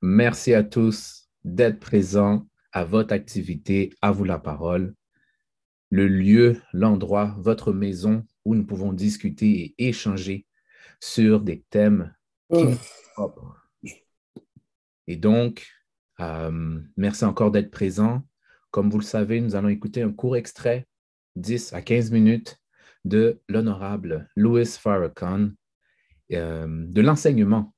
Merci à tous d'être présents à votre activité. À vous la parole. Le lieu, l'endroit, votre maison où nous pouvons discuter et échanger sur des thèmes qui nous sont propres. Et donc, euh, merci encore d'être présents. Comme vous le savez, nous allons écouter un court extrait, 10 à 15 minutes, de l'honorable Louis Farrakhan, euh, de l'enseignement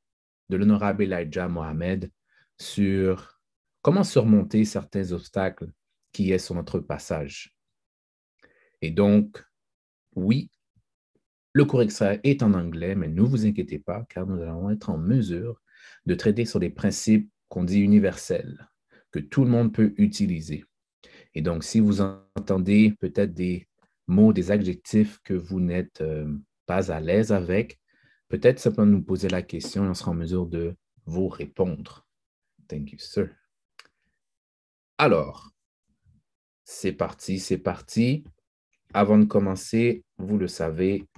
de l'honorable Elijah Mohamed sur comment surmonter certains obstacles qui est sur notre passage. Et donc, oui, le cours extrait est en anglais, mais ne vous inquiétez pas, car nous allons être en mesure de traiter sur des principes qu'on dit universels, que tout le monde peut utiliser. Et donc, si vous entendez peut-être des mots, des adjectifs que vous n'êtes euh, pas à l'aise avec, Peut-être simplement nous poser la question et on sera en mesure de vous répondre. Thank you, sir. Alors, c'est parti, c'est parti. Avant de commencer, vous le savez,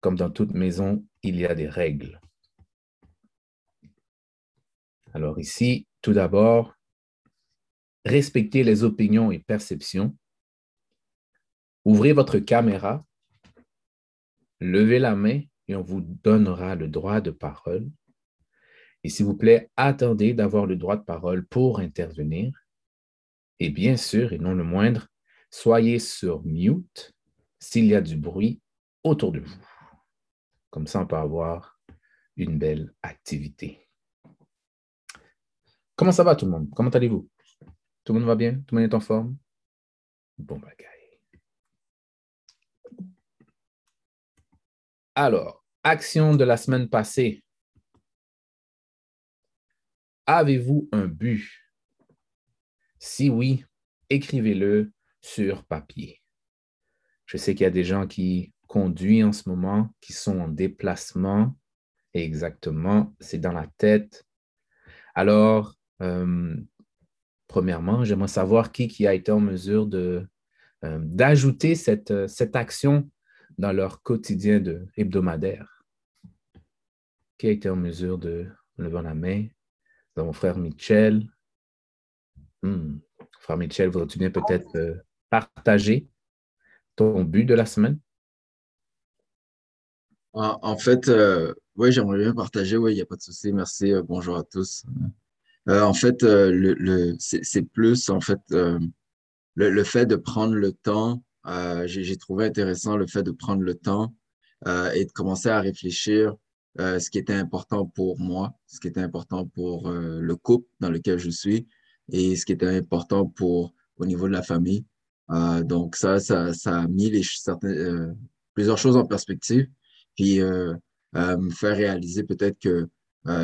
comme dans toute maison, il y a des règles. Alors ici, tout d'abord, respectez les opinions et perceptions. Ouvrez votre caméra, levez la main on vous donnera le droit de parole. Et s'il vous plaît, attendez d'avoir le droit de parole pour intervenir. Et bien sûr, et non le moindre, soyez sur mute s'il y a du bruit autour de vous. Comme ça, on peut avoir une belle activité. Comment ça va tout le monde? Comment allez-vous? Tout le monde va bien? Tout le monde est en forme? Bon bagaille. Alors, action de la semaine passée. Avez-vous un but? Si oui, écrivez-le sur papier. Je sais qu'il y a des gens qui conduisent en ce moment, qui sont en déplacement. Exactement, c'est dans la tête. Alors, euh, premièrement, j'aimerais savoir qui, qui a été en mesure de, euh, d'ajouter cette, cette action dans leur quotidien hebdomadaire. Qui a été en mesure de lever la main? Dans mon frère Michel. Hmm. Frère Michel, voudrais-tu bien peut-être euh, partager ton but de la semaine? En, fait, euh, oui, j'aimerais bien partager. Oui, il n'y a pas de souci. Merci. Euh, bonjour à tous. en fait, le, c'est plus en fait le, fait de prendre le temps j'ai trouvé intéressant le fait de prendre le temps et de commencer à réfléchir euh, ce qui était important pour moi, ce qui était important pour euh, le couple dans lequel je suis et ce qui était important pour au niveau de la famille. Euh, donc ça, ça, ça a mis certaines, plusieurs choses en perspective, puis me faire réaliser peut-être que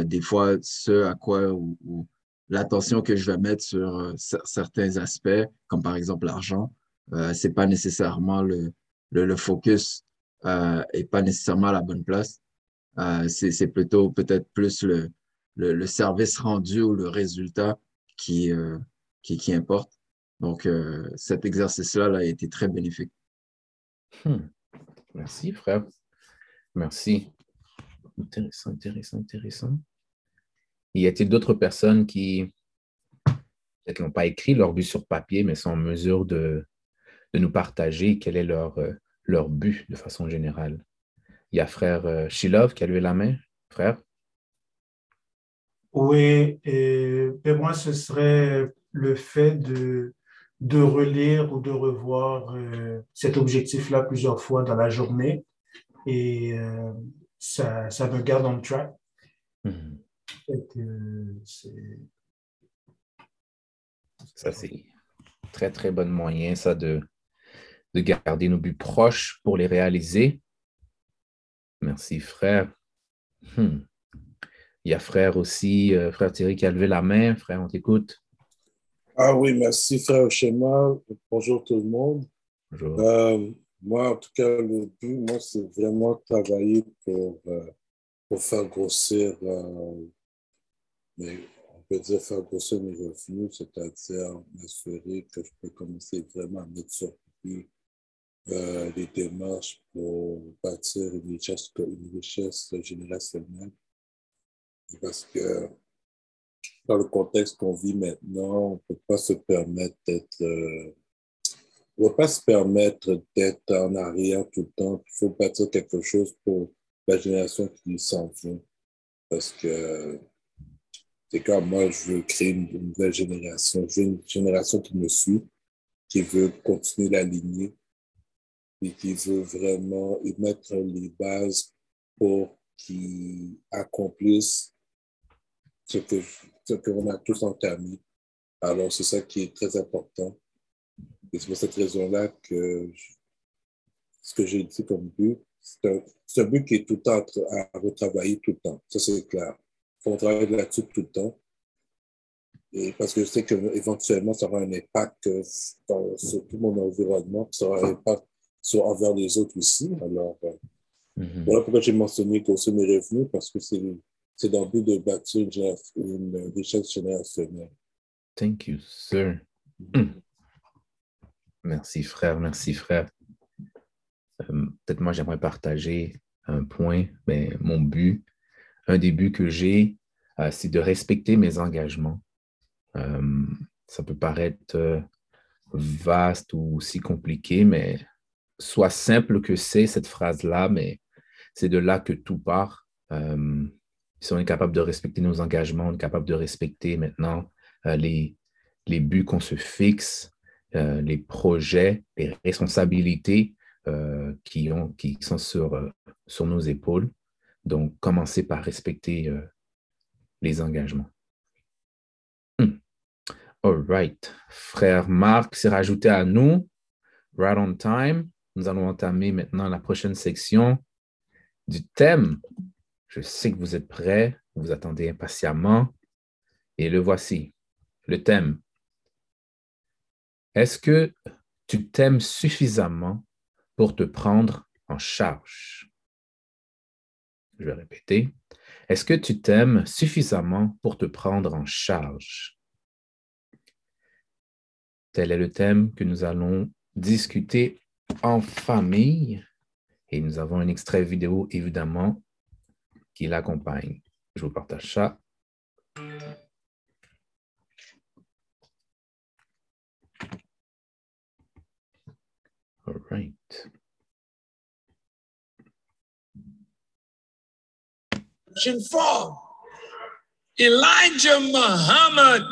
des fois ce à quoi ou, l'attention que je vais mettre sur certains aspects, comme par exemple l'argent, c'est pas nécessairement le, le, le focus et pas nécessairement à la bonne place. Euh, c'est plutôt peut-être plus le, service rendu ou le résultat qui, euh, importe. Donc, euh, cet exercice-là là, a été très bénéfique. Hmm. Merci, frère. Merci. Intéressant, intéressant, intéressant. Y a-t-il d'autres personnes qui peut-être n'ont pas écrit leur but sur papier, mais sont en mesure de, nous partager quel est leur but de façon générale? Il y a frère euh, Shilov qui a levé la main. Frère? Oui, et pour moi, ce serait le fait de, de relire ou de revoir euh, cet objectif-là plusieurs fois dans la journée et euh, ça, ça me garde on track. Mm -hmm. Ça, c'est très, très bon moyen, ça, de, de garder nos buts proches pour les réaliser. Merci, frère. Hmm. Il y a frère aussi, euh, frère Thierry qui a levé la main. Frère, on t'écoute. Ah oui, merci, frère Schéma. Bonjour tout le monde. Bonjour. Euh, moi, en tout cas, le but, moi, c'est vraiment travailler pour, euh, pour faire grossir, mais on peut dire faire grossir mes revenus, c'est-à-dire m'assurer que je peux commencer vraiment à mettre sur pied euh, les démarches pour bâtir une richesse, une richesse générationnelle. Parce que dans le contexte qu'on vit maintenant, on ne peut pas se permettre d'être. Euh, on peut pas se permettre d'être en arrière tout le temps. Il faut bâtir quelque chose pour la génération qui s'en vient. Parce que c'est comme moi, je veux créer une, nouvelle génération. Je veux une génération qui me suit, qui veut continuer la lignée et qui veut vraiment y mettre les bases pour qu'ils accomplissent ce que ce qu'on a tous entamé. Alors, c'est ça qui est très important. Et c'est pour cette raison-là que ce que j'ai dit comme but, c'est un, but qui est tout le temps à retravailler tout le temps. Ça, c'est clair. Il faut travailler là-dessus tout le temps. Et parce que je sais qu'éventuellement, ça aura un impact sur tout mon environnement, ça aura un impact sur, envers les autres aussi. Alors, euh, mm-hmm. voilà pourquoi j'ai mentionné que mes revenus, parce que c'est c'est dans le but de bâtir une, richesse générationnelle. Thank you, sir. Hmm. Merci, frère. Merci, frère. Euh, peut-être moi, j'aimerais partager un point, mais mon but, un des buts que j'ai, euh, c'est de respecter mes engagements. Euh, ça peut paraître vaste ou aussi compliqué, mais soit simple que c'est cette phrase-là, mais c'est de là que tout part si on est capable de respecter nos engagements, on est capable de respecter maintenant euh, les, les buts qu'on se fixe, euh, les projets, les responsabilités euh, qui, ont, qui sont sur, sur nos épaules. Donc, commencer par respecter les engagements. Hmm. All right. Frère Marc s'est rajouté à nous. Right on time. Nous allons entamer maintenant la prochaine section du thème je sais que vous êtes prêts, vous attendez impatiemment. Et le voici, le thème. Est-ce que tu t'aimes suffisamment pour te prendre en charge? Je vais répéter. Est-ce que tu t'aimes suffisamment pour te prendre en charge? Tel est le thème que nous allons discuter en famille. Et nous avons un extrait vidéo, évidemment, qui l'accompagne. Je vous partage ça. All right. Four. Elijah Muhammad,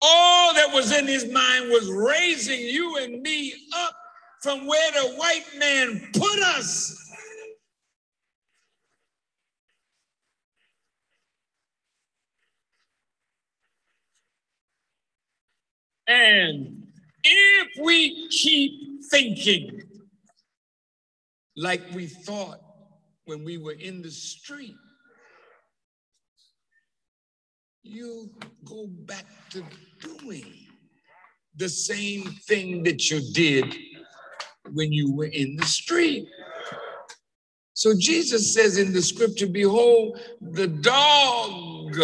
all that was in his mind was raising you and me up from where the white man put us. And if we keep thinking like we thought when we were in the street, you go back to doing the same thing that you did when you were in the street. So Jesus says in the scripture, Behold, the dog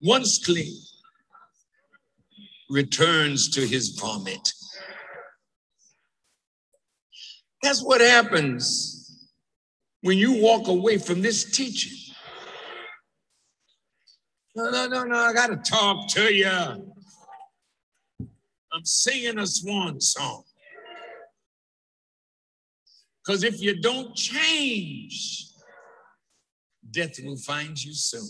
once clean returns to his vomit. That's what happens when you walk away from this teaching. No, no, no, no, I got to talk to you. I'm singing a swan song. Because if you don't change, death will find you soon.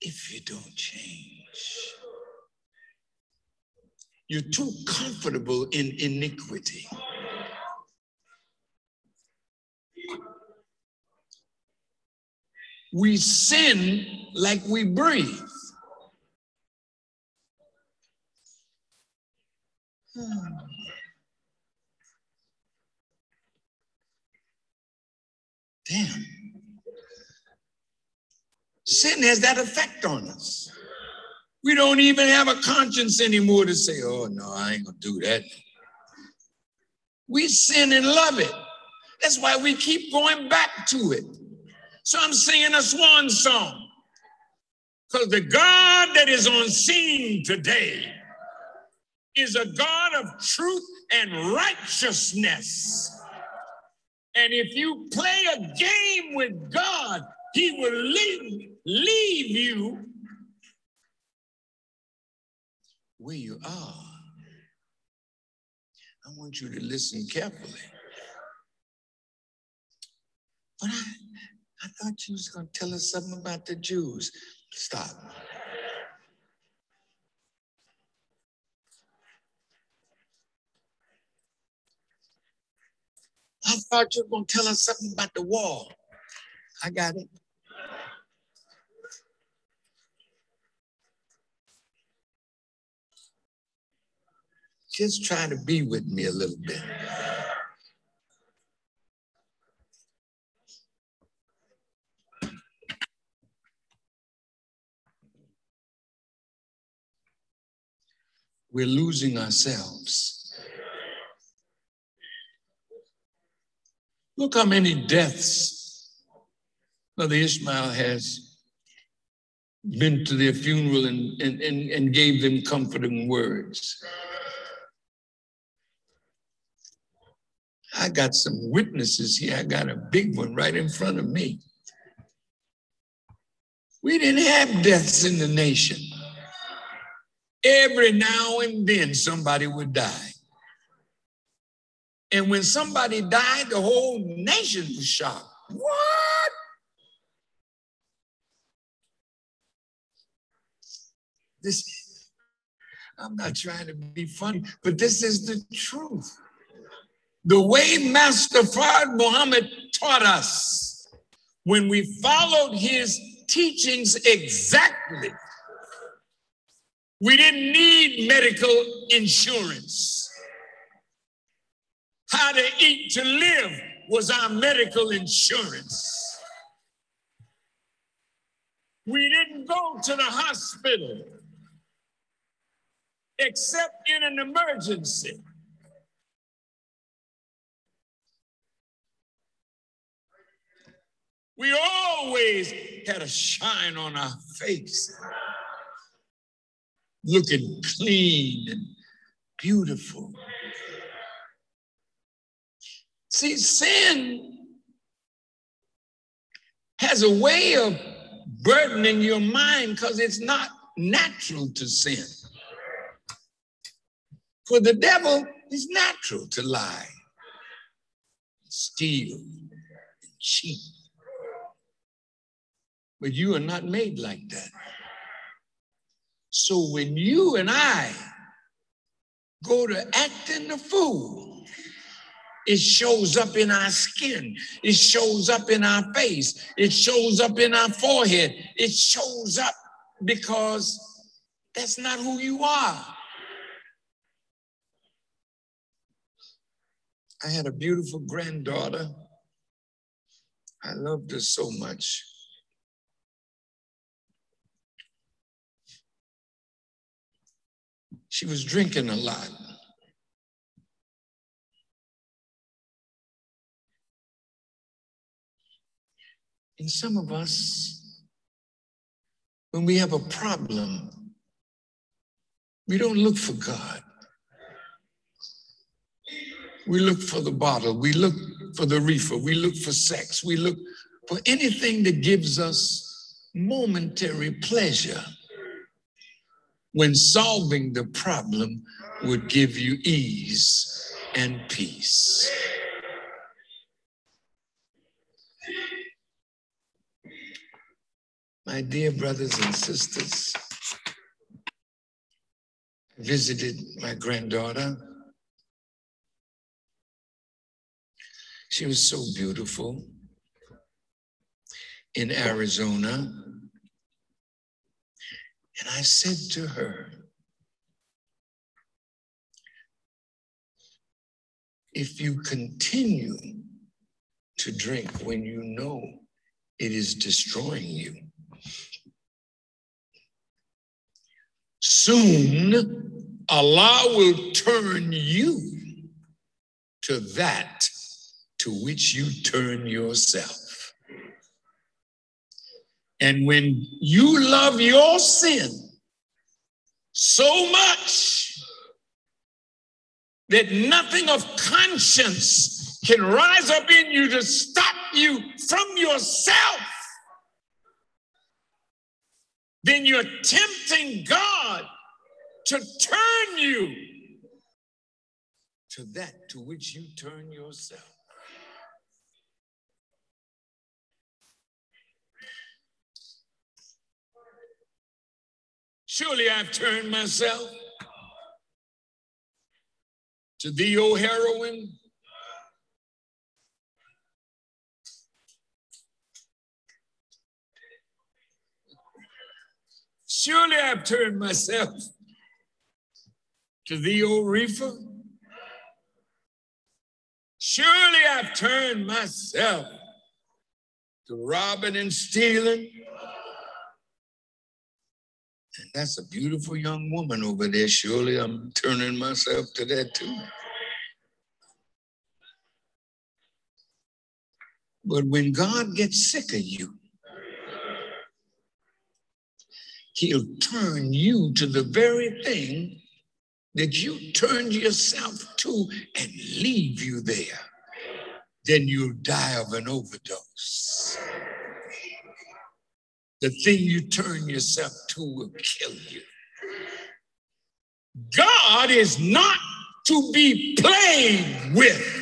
if you don't change. You're too comfortable in iniquity. We sin like we breathe. Hmm. Damn. Sin has that effect on us. We don't even have a conscience anymore to say, oh, no, I ain't gonna do that. We sin and love it. That's why we keep going back to it. So I'm singing a swan song. Because the God that is on scene today is a God of truth and righteousness. And if you play a game with God, He will leave, leave you where you are. I want you to listen carefully. But I, I thought you was going to tell us something about the Jews. Stop. I thought you were going to tell us something about the wall. I got it. Just try to be with me a little bit. We're losing ourselves. Look how many deaths Brother Ishmael has been to their funeral and, and, and, and gave them comforting words. I got some witnesses here. I got a big one right in front of me. We didn't have deaths in the nation. Every now and then somebody would die. And when somebody died, the whole nation was shocked. What? This, I'm not trying to be funny, but this is the truth. The way Master Fard Muhammad taught us, when we followed his teachings exactly, we didn't need medical insurance. How to eat to live was our medical insurance. We didn't go to the hospital except in an emergency. We always had a shine on our face, looking clean and beautiful. See, sin has a way of burdening your mind because it's not natural to sin. For the devil, it's natural to lie, steal, and cheat. But you are not made like that. So when you and I go to acting the fool, it shows up in our skin. It shows up in our face. It shows up in our forehead. It shows up because that's not who you are. I had a beautiful granddaughter. I loved her so much. She was drinking a lot. And some of us, when we have a problem, we don't look for God. We look for the bottle. We look for the reefer. We look for sex. We look for anything that gives us momentary pleasure when solving the problem would give you ease and peace. My dear brothers and sisters, I visited my granddaughter. She was so beautiful in Arizona. And I said to her, if you continue to drink when you know it is destroying you, soon Allah will turn you to that to which you turn yourself. And when you love your sin so much that nothing of conscience can rise up in you to stop you from yourself, then you're tempting God to turn you to that to which you turn yourself. Surely I've turned myself to thee, O heroine. Surely I've turned myself to thee, O reefer. Surely I've turned myself to robbing and stealing. And that's a beautiful young woman over there. Surely I'm turning myself to that too. But when God gets sick of you, he'll turn you to the very thing that you turned yourself to and leave you there. Then you'll die of an overdose. The thing you turn yourself to will kill you. God is not to be played with.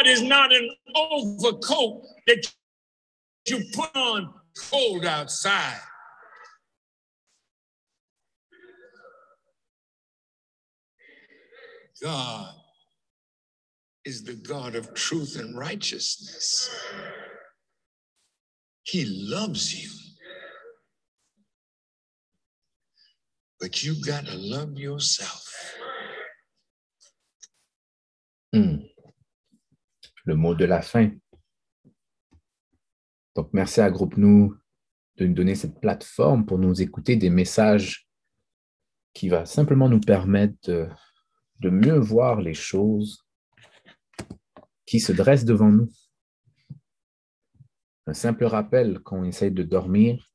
God is not an overcoat that you put on cold outside. God is the God of truth and righteousness. He loves you. But you got to love yourself. Le mot de la fin. Donc, merci à Groupe de nous donner cette plateforme pour nous écouter des messages qui va simplement nous permettre de, de mieux voir les choses qui se dressent devant nous. Un simple rappel quand on essaye de dormir,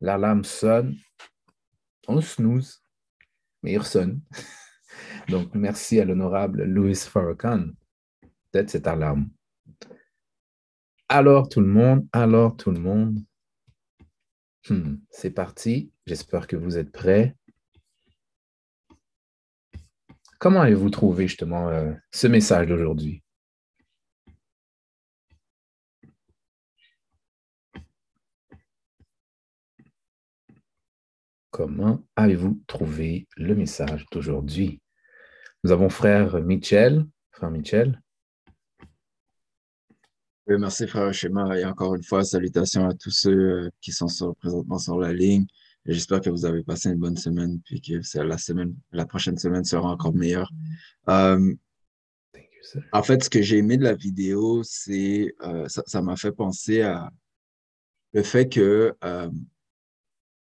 l'alarme sonne, on snooze, mais il sonne. Donc, merci à l'honorable Louis Farrakhan d'être cette alarme. Alors tout le monde, alors tout le monde. Hmm, c'est parti. J'espère que vous êtes prêts. Comment avez-vous trouvé justement euh, ce message d'aujourd'hui? Comment avez-vous trouvé le message d'aujourd'hui? Nous avons frère Michel. Frère Michel. Oui, merci frère Schéma. Et encore une fois, salutations à tous ceux euh, qui sont sur- présentement sur la ligne. J'espère que vous avez passé une bonne semaine, puis que la semaine, la prochaine semaine sera encore meilleure. Euh, Thank you, sir. en fait, ce que j'ai aimé de la vidéo, c'est euh, ça, m'a fait penser à le fait que, euh,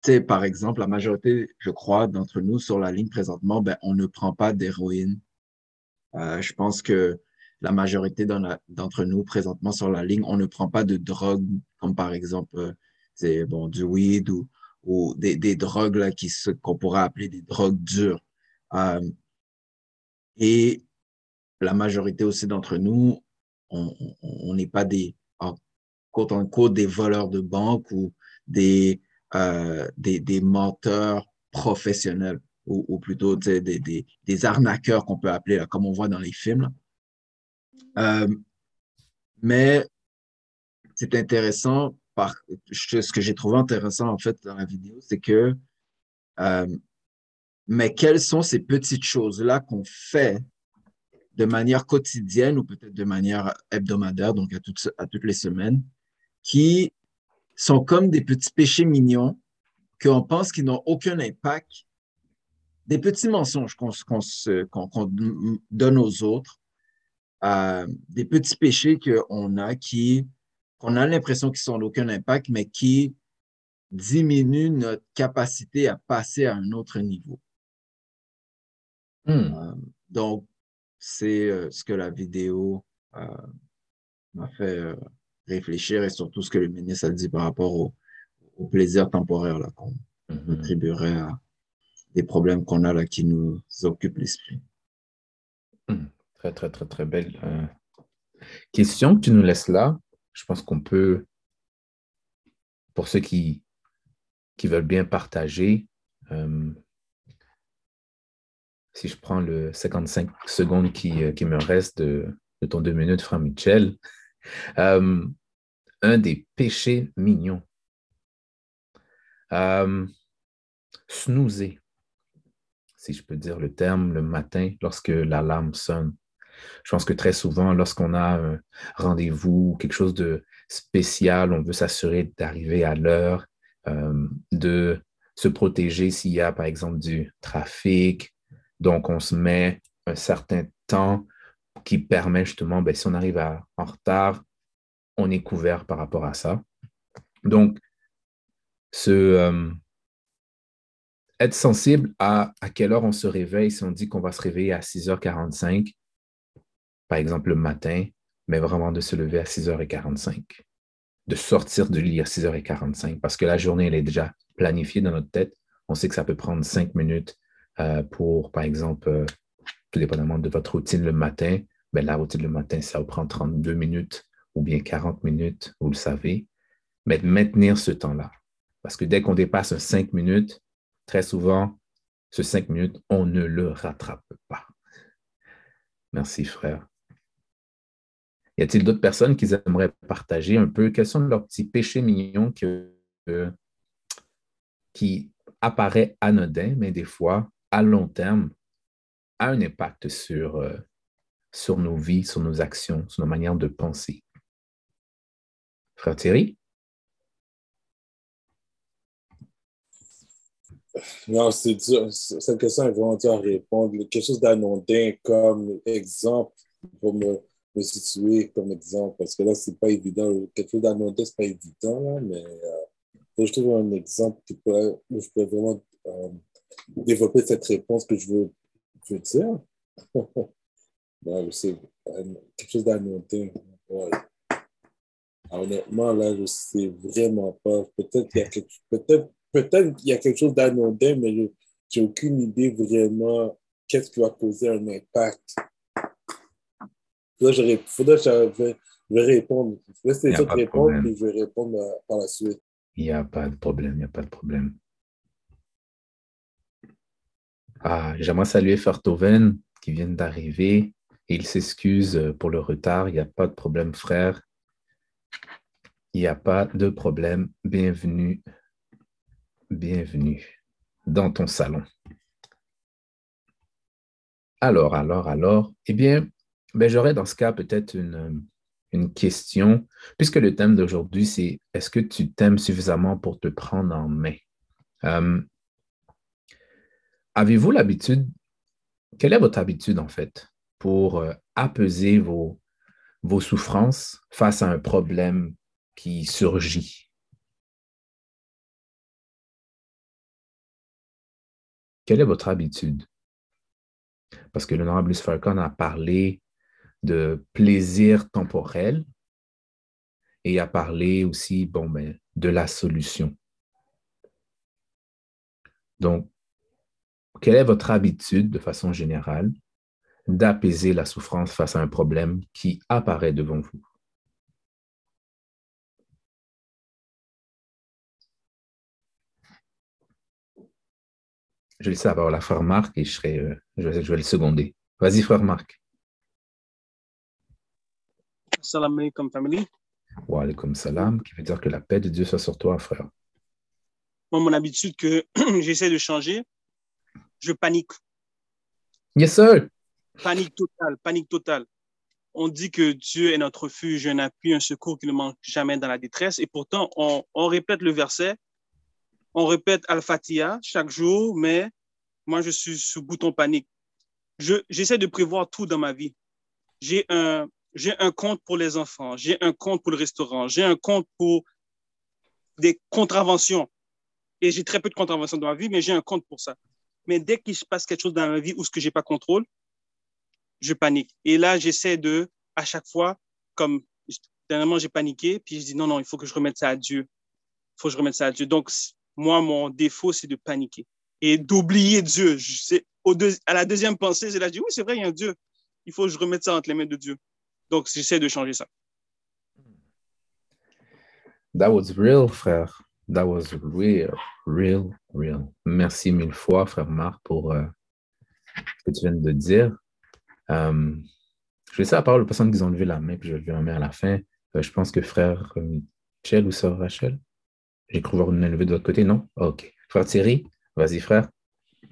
tu sais, par exemple, la majorité, je crois, d'entre nous sur la ligne présentement, ben, on ne prend pas d'héroïne. Euh, je pense que la majorité d'entre nous présentement sur la ligne, on ne prend pas de drogue, comme par exemple, euh, bon, du weed ou, des, drogues là, qui qu'on pourrait appeler des drogues dures. Euh, et la majorité aussi d'entre nous, on n'est pas des, en quote unquote, des voleurs de banque ou des, euh, menteurs professionnels ou, plutôt des, arnaqueurs qu'on peut appeler, comme on voit dans les films. Euh, mais c'est intéressant, par, ce que j'ai trouvé intéressant en fait dans la vidéo, c'est que, euh, mais quelles sont ces petites choses-là qu'on fait de manière quotidienne ou peut-être de manière hebdomadaire, donc à toutes, à toutes les semaines, qui sont comme des petits péchés mignons qu'on pense qu'ils n'ont aucun impact, des petits mensonges qu'on donne aux autres, euh, des petits péchés qu'on a qui, qu'on a l'impression qu'ils sont d'aucun impact, mais qui diminuent notre capacité à passer à un autre niveau. Hmm. Euh, donc, c'est euh, ce que la vidéo m'a fait réfléchir et surtout ce que le ministre a dit par rapport au, au plaisir temporaire qu'on Mhm. attribuerait à des problèmes qu'on a là qui nous occupent l'esprit. Très, très, très, très belle euh, question que tu nous laisses là. Je pense qu'on peut, pour ceux qui, qui veulent bien partager, euh, si je prends le 55 secondes qui, euh, qui me reste de, de ton deux minutes, Michel, euh, un des péchés mignons, euh, snoozer, si je peux dire le terme, le matin lorsque l'alarme sonne. Je pense que très souvent, lorsqu'on a un rendez-vous ou quelque chose de spécial, on veut s'assurer d'arriver à l'heure, euh, de se protéger s'il y a, par exemple, du trafic. Donc, on se met un certain temps qui permet justement, ben, si on arrive en retard, on est couvert par rapport à ça. Donc, euh, être sensible à à quelle heure on se réveille, si on dit qu'on va se réveiller à 6h45, par exemple le matin, mais vraiment de se lever à 6h45, de sortir du lit à 6h45, parce que la journée, elle est déjà planifiée dans notre tête. On sait que ça peut prendre cinq minutes euh, pour, par exemple, euh, tout dépendamment de votre routine le matin, ben, la routine le matin, ça vous prend 32 minutes ou bien 40 minutes, vous le savez, mais de maintenir ce temps-là. Parce que dès qu'on dépasse un 5 minutes, très souvent, ce 5 minutes, on ne le rattrape pas. Merci, frère. Y a-t-il d'autres personnes qui aimeraient partager un peu? Quels sont leurs petits péchés mignons euh, qui apparaît anodin, mais des fois, à long terme, a un impact sur, euh, sur nos vies, sur nos actions, sur nos manières de penser? Frère Thierry? Non, c'est dur. Cette question est vraiment dure à répondre. Quelque chose d'anodin comme exemple pour me, me situer comme exemple, parce que là, c'est pas évident. Quelque chose d'anodin, c'est pas évident, là, mais euh, je trouve un exemple qui où je peux vraiment euh, développer cette réponse que je veux, dire. non, c'est euh, quelque chose d'anodin. Ouais. Honnêtement, là, je sais vraiment pas. Peut-être qu'il y a quelque peut-être peut-être y a quelque chose d'anodin, mais je n'ai aucune idée vraiment qu'est-ce qui va causer un impact. Faudrait que faudrait que je, je vais répondre. Laissez les autres répondre, puis je vais répondre à, par la suite. Il n'y a pas de problème, il n'y a pas de problème. Ah, J'aimerais saluer Fertoven qui vient d'arriver. Il s'excuse pour le retard. Il n'y a pas de problème, frère. Il n'y a pas de problème. Bienvenue bienvenue dans ton salon. Alors, alors, alors, eh bien, ben, j'aurais dans ce cas peut-être une, une question, puisque le thème d'aujourd'hui, c'est est-ce que tu t'aimes suffisamment pour te prendre en main? Euh, Avez-vous l'habitude, quelle est votre habitude en fait pour euh, apaiser vos, vos souffrances face à un problème qui surgit? Quelle est votre habitude? Parce que l'honorable Luce Falcon a parlé de plaisir temporel et a parlé aussi bon, ben, de la solution. Donc, quelle est votre habitude de façon générale d'apaiser la souffrance face à un problème qui apparaît devant vous? Je vais laisser la frère Marc et je, serai, euh, je vais le seconder. Vas-y, frère Marc. Salam alaikum, family. Wa alaikum salam, qui veut dire que la paix de Dieu soit sur toi, frère. Moi, mon habitude que j'essaie de changer, je panique. Yes, sir. Panique totale, panique totale. On dit que Dieu est notre refuge, un appui, un secours qui ne manque jamais dans la détresse. Et pourtant, on, on répète le verset, on répète Al-Fatiha chaque jour, mais moi, je suis sous bouton panique. J'essaie de prévoir tout dans ma vie. J'ai un, j'ai un compte pour les enfants, j'ai un compte pour le restaurant, j'ai un compte pour des contraventions. Et j'ai très peu de contraventions dans ma vie, mais j'ai un compte pour ça. Mais dès qu'il se passe quelque chose dans ma vie où ce que j'ai pas contrôle, je panique. Et là, j'essaie de, à chaque fois, comme dernièrement j'ai paniqué, puis je dis non, non, il faut que je remette ça à Dieu. faut que je remette ça à Dieu. Donc, moi, mon défaut, c'est de paniquer et d'oublier Dieu. Je à la deuxième pensée, c'est là, je oui, c'est vrai, il y a un Dieu. Il faut que je remette ça entre les mains de Dieu. Donc, j'essaie de changer ça. That was real, frère. That was real, real, real. Merci mille fois, frère Marc, pour euh, ce que tu viens de dire. Euh, je vais laisser la parole aux personnes qui ont levé la main, puis je vais lever la main à la fin. Euh, je pense que frère Michel ou sœur Rachel, j'ai cru voir une lever de l'autre côté, non? OK. Frère Thierry, vas-y, frère.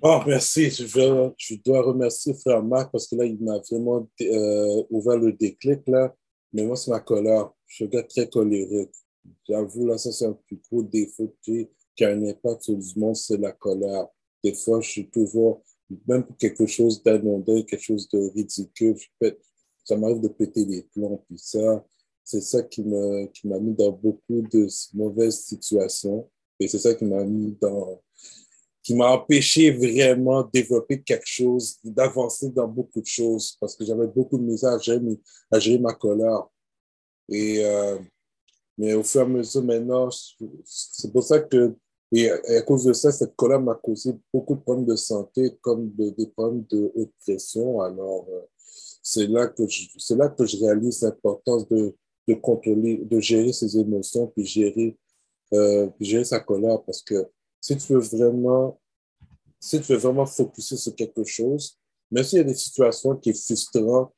Oh, merci. Je, dois remercier frère Marc parce que là, il m'a vraiment ouvert le déclic. Mais moi, c'est ma colère. Je suis très colérique. J'avoue, là, ça, c'est un plus gros défaut qui a un impact sur le monde, c'est la colère. Des fois, je suis toujours, même pour quelque chose d'anodin, quelque chose de ridicule, je pète, ça m'arrive de péter les plombs. Puis ça, c'est ça qui m'a qui mis dans beaucoup de mauvaises situations. Et c'est ça qui m'a mis dans, qui m'a empêché vraiment de développer quelque chose, d'avancer dans beaucoup de choses, parce que j'avais beaucoup de misère à gérer, ma colère. Et euh, mais au fur et à mesure, maintenant, c'est pour ça que, et à cause de ça, cette colère m'a causé beaucoup de problèmes de santé, comme des problèmes de haute pression. Alors, euh, c'est là que je, là que je réalise l'importance de, de contrôler, de gérer ses émotions, puis gérer, euh, puis gérer sa colère, parce que si tu veux vraiment, si tu veux vraiment focuser sur quelque chose, même s'il y a des situations qui sont frustrantes,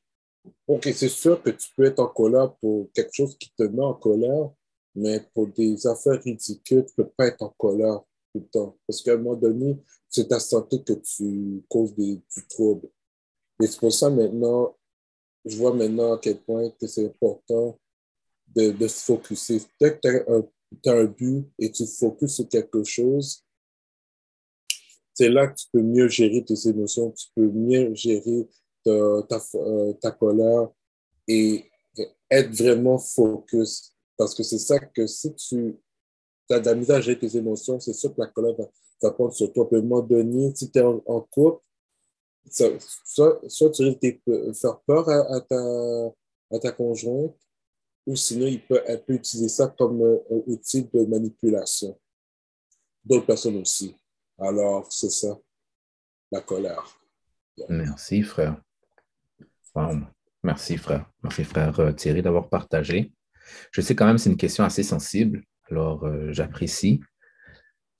OK, c'est sûr que tu peux être en colère pour quelque chose qui te met en colère, mais pour des affaires ridicules, tu ne peux pas être en colère tout le temps. Parce qu'à un moment donné, c'est ta santé que tu causes des, du trouble. Et c'est pour ça maintenant, je vois maintenant à quel point que c'est important de, se focuser. Dès que tu as, un but et tu focuses sur quelque chose, c'est là que tu peux mieux gérer tes émotions, tu peux mieux gérer ta, euh, ta, colère et être vraiment focus. Parce que c'est ça que si tu as de la misère à gérer tes émotions, c'est sûr que la colère va, prendre sur toi. À un moment donné, si tu es en, couple, soit, soit, tu risques de faire peur à, ta, à ta conjointe, ou sinon, il peut, utiliser ça comme un, un outil de manipulation. D'autres personnes aussi. Alors, c'est ça, la colère. Merci, frère. Merci, frère. Merci, frère euh, Thierry, d'avoir partagé. Je sais quand même c'est une question assez sensible, alors euh, j'apprécie.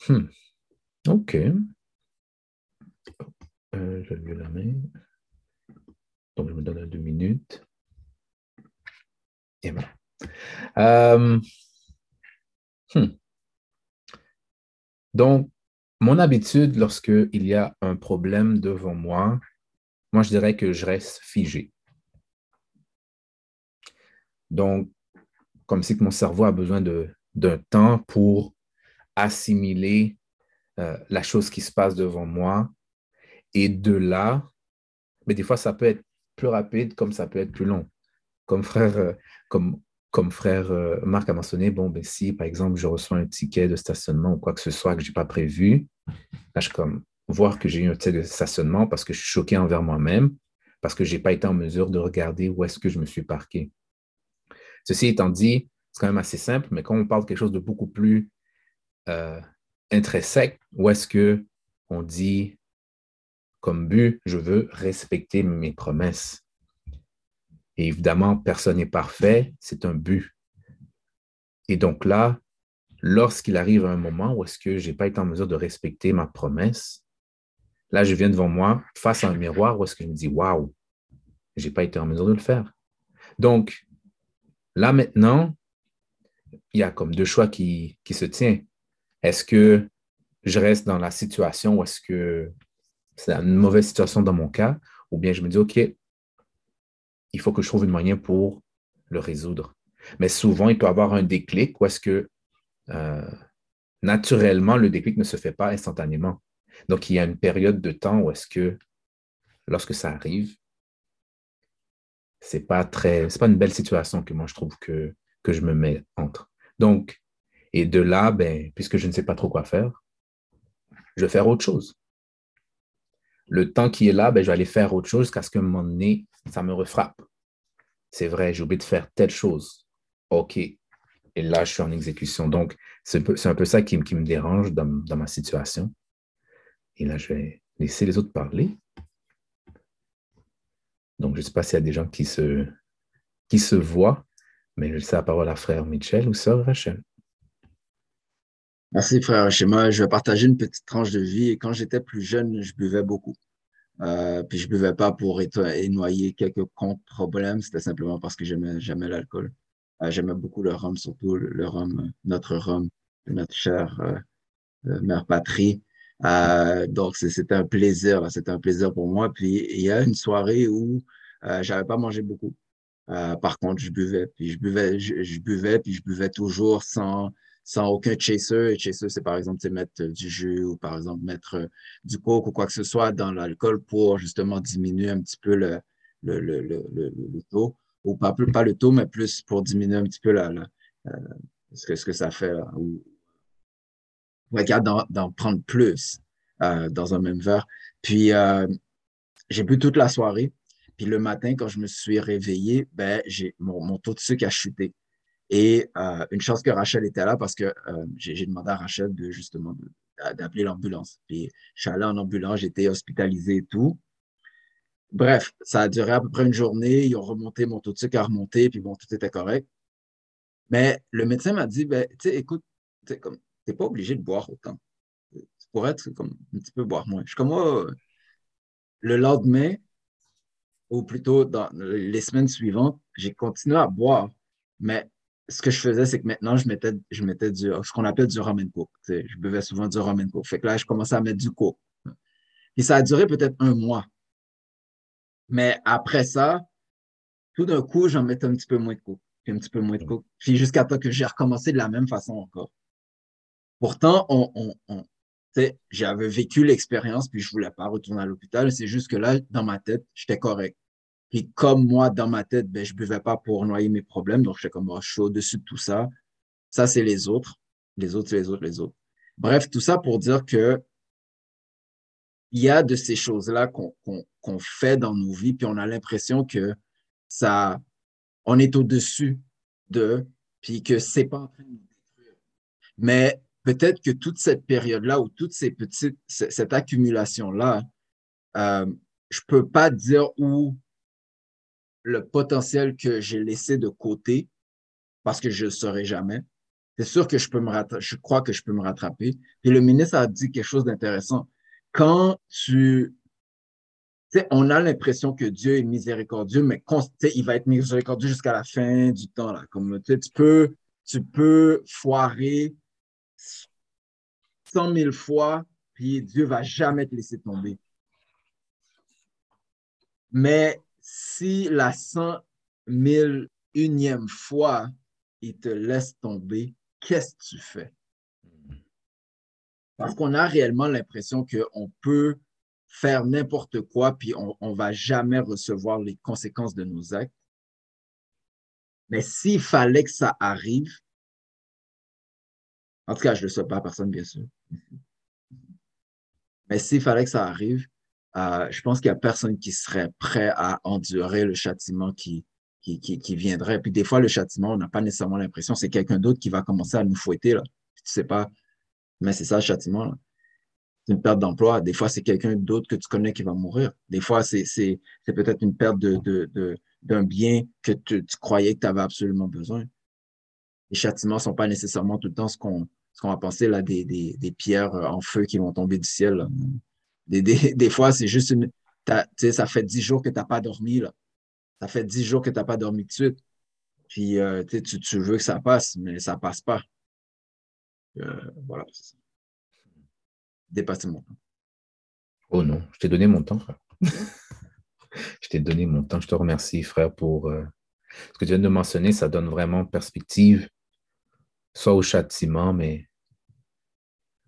Hmm. OK. Euh, je vais la main. Donc, je me donne deux minutes. Voilà. Hmm. Donc, mon habitude, lorsqu'il y a un problème devant moi, moi, je dirais que je reste figé. Donc, comme si mon cerveau a besoin d'un temps pour assimiler euh, la chose qui se passe devant moi. Et de là, mais des fois, ça peut être plus rapide comme ça peut être plus long. Comme frère, euh, comme, comme frère euh, Marc a mentionné, bon, ben, si par exemple je reçois un ticket de stationnement ou quoi que ce soit que je n'ai pas prévu, là, je comme, voir que j'ai eu un tel stationnement parce que je suis choqué envers moi-même, parce que je n'ai pas été en mesure de regarder où est-ce que je me suis parqué. Ceci étant dit, c'est quand même assez simple, mais quand on parle de quelque chose de beaucoup plus euh, intrinsèque, où est-ce que on dit comme but, je veux respecter mes promesses? Et évidemment, personne n'est parfait, c'est un but. Et donc là, lorsqu'il arrive un moment où est-ce que je n'ai pas été en mesure de respecter ma promesse, Là, je viens devant moi, face à un miroir, où est-ce que je me dis, waouh, je n'ai pas été en mesure de le faire. Donc, là maintenant, il y a comme deux choix qui, qui se tiennent. Est-ce que je reste dans la situation où est-ce que c'est une mauvaise situation dans mon cas, ou bien je me dis, OK, il faut que je trouve une moyen pour le résoudre. Mais souvent, il peut y avoir un déclic où est-ce que euh, naturellement, le déclic ne se fait pas instantanément. Donc, il y a une période de temps où est-ce que, lorsque ça arrive, c'est pas très, c'est pas une belle situation que moi je trouve que, que je me mets entre. Donc, et de là, ben, puisque je ne sais pas trop quoi faire, je vais faire autre chose. Le temps qui est là, ben, je vais aller faire autre chose jusqu'à ce qu'à un moment donné, ça me refrappe. C'est vrai, j'ai oublié de faire telle chose. OK, et là, je suis en exécution. Donc, c'est un, peu ça qui, me dérange dans, ma situation. Et là, je vais laisser les autres parler. Donc, je ne sais pas s'il y a des gens qui se, voient, mais je laisse la parole à frère Michel ou sœur Rachel. Merci, frère Moi, Je vais partager une petite tranche de vie. Et quand j'étais plus jeune, je buvais beaucoup. Euh, puis je buvais pas pour noyer quelques comptes problèmes. C'était simplement parce que j'aimais, j'aimais l'alcool. Euh, j'aimais beaucoup le rhum, surtout le, rhum, notre rhum, notre chère euh, mère patrie. donc c'était un plaisir, c'était un plaisir pour moi. Puis il y a une soirée où j'avais pas mangé beaucoup. par contre, je buvais, puis je buvais, je buvais, puis je buvais toujours sans sans aucun chaser. Et chaser, c'est par exemple mettre euh, du jus ou par exemple mettre euh, du coke ou quoi que ce soit dans l'alcool pour justement diminuer un petit peu le, le, le, le, taux. Ou pas, pas le taux, mais plus pour diminuer un petit peu la, euh, ce, que, ce que ça fait. ou regarde d'en prendre plus dans un même verre. Puis j'ai bu toute la soirée. Puis le matin, quand je me suis réveillé, ben, mon, mon taux de sucre a chuté. Et euh, une chance que Rachel était là parce que euh, j'ai demandé à Rachel de justement d'appeler l'ambulance. Puis je suis allé en ambulance, j'étais hospitalisé et tout. Bref, ça a duré à peu près une journée. Ils ont remonté, mon taux de sucre a remonté, puis bon, tout était correct. Mais le médecin m'a dit, ben, tu sais, écoute, tu n'es pas obligé de boire autant. Tu pourrais être comme un petit peu boire moins. Je suis comme moi, le lendemain, ou plutôt dans les semaines suivantes, j'ai continué à boire, mais ce que je faisais, c'est que maintenant, je mettais, je mettais du, ce qu'on appelle du rum and coke. Je buvais souvent du rum and coke. Fait que là, je commençais à mettre du coke. Et ça a duré peut-être un mois. Mais après ça, tout d'un coup, j'en mettais un petit peu moins de coke, puis un petit peu moins de coke, puis jusqu'à temps que j'ai recommencé de la même façon encore. Pourtant, on, on, on j'avais vécu l'expérience, puis je voulais pas retourner à l'hôpital. C'est juste que là, dans ma tête, j'étais correct. Puis comme moi, dans ma tête, ben, je ne buvais pas pour noyer mes problèmes. Donc, j'étais comme, oh, je suis au-dessus de tout ça. Ça, c'est les autres. Les autres, c'est les autres, les autres. Bref, tout ça pour dire que il y a de ces choses-là qu'on fait dans nos vies, puis on a l'impression que ça, on est au-dessus de, puis que c'est pas en train de nous détruire. Mais peut-être que toute cette période-là ou toute ces petites, cette accumulation-là, euh, je peux pas dire où le potentiel que j'ai laissé de côté parce que je ne saurais jamais. C'est sûr que je peux me je crois que je peux me rattraper. Et le ministre a dit quelque chose d'intéressant. Quand tu, sais, on a l'impression que Dieu est miséricordieux, mais il va être miséricordieux jusqu'à la fin du temps. Là. Comme, tu peux, tu peux foirer cent mille fois, puis Dieu va jamais te laisser tomber. Mais si la cent mille unième fois, il te laisse tomber, qu'est-ce que tu fais? Parce qu'on a réellement l'impression qu'on peut faire n'importe quoi, puis on ne va jamais recevoir les conséquences de nos actes. Mais s'il fallait que ça arrive, en tout cas, je ne le souhaite pas à personne, bien sûr. Mais s'il fallait que ça arrive, euh, je pense qu'il n'y a personne qui serait prêt à endurer le châtiment qui, qui, qui, viendrait. Puis des fois, le châtiment, on n'a pas nécessairement l'impression, c'est quelqu'un d'autre qui va commencer à nous fouetter. Là. Tu sais pas, mais c'est ça le châtiment. C'est une perte d'emploi. Des fois, c'est quelqu'un d'autre que tu connais qui va mourir. Des fois, c'est peut-être une perte d'un de, de, bien que tu, croyais que tu avais absolument besoin. Les châtiments ne sont pas nécessairement tout le temps ce qu'on va penser, là, des, des, des, pierres en feu qui vont tomber du ciel. Des, des, des fois, c'est juste une. Ça fait dix jours que tu n'as pas dormi. Là. Ça fait dix jours que tu n'as pas dormi de suite. Puis euh, tu, tu veux que ça passe, mais ça ne passe pas. Euh, voilà. Dépasser mon temps. Oh non, je t'ai donné mon temps, frère. je t'ai donné mon temps. Je te remercie, frère, pour euh, ce que tu viens de mentionner. Ça donne vraiment perspective, soit au châtiment, mais